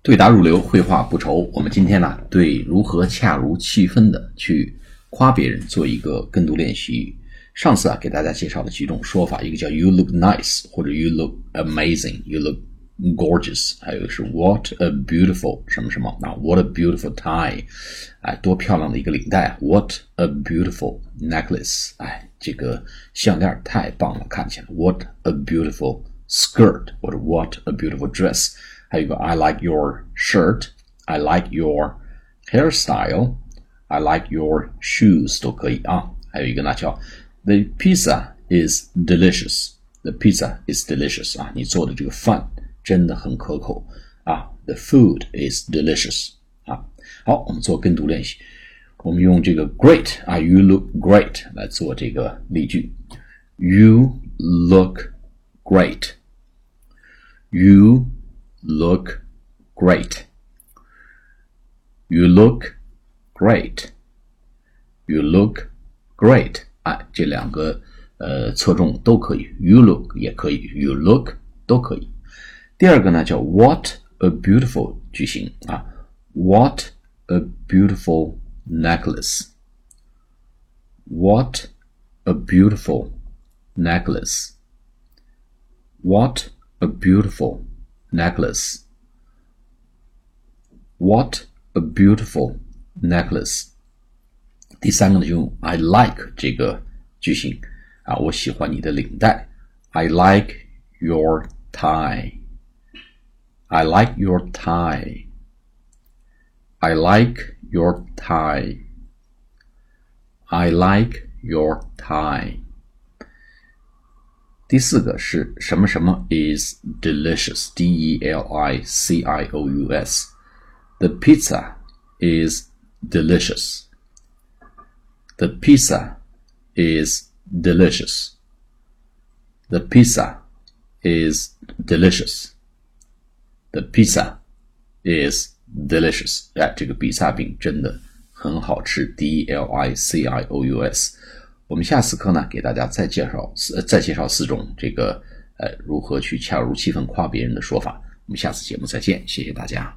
对答如流，绘画不愁。我们今天呢，对如何恰如其分的去夸别人做一个跟读练习。上次啊，给大家介绍了几种说法，一个叫 "You look nice" 或者 "You look amazing", "You look gorgeous"，还有是 "What a beautiful 什么什么啊，"What a beautiful tie"，哎，多漂亮的一个领带啊，"What a beautiful necklace"，哎，这个项链太棒了，看起来 "What a beautiful skirt" 或者 "What a beautiful dress"。还有一个 I like your shirt, I like your hairstyle, I like your shoes 都可以啊。还有一个呢叫 The pizza is delicious, the pizza is delicious 啊，你做的这个饭真的很可口啊。The food is delicious 啊。好，我们做跟读练习。我们用这个 great 啊，you look great 来做这个例句。You look great. You look great. You look great. You look great. 哎，这两个呃侧重都可以，you look 也可以，you look 都可以。第二个呢叫 What a beautiful 句型啊，What a beautiful necklace. What a beautiful necklace. What a beautiful necklace. What a beautiful necklace. 第三个呢，就用 I like 这个句型啊，我喜欢你的领带。I like your tie. I like your tie. I like your tie. I like your tie. 第四个是什么什么 is delicious，d e l i c i o u s。The pizza is delicious. The pizza is delicious. The pizza is delicious. The pizza is delicious. 哎，这个比萨饼真的很好吃。D e l i c i o u s。 我们下次课呢，给大家再介绍四再介绍四种这个呃如何去恰如其分夸别人的说法。我们下次节目再见，谢谢大家。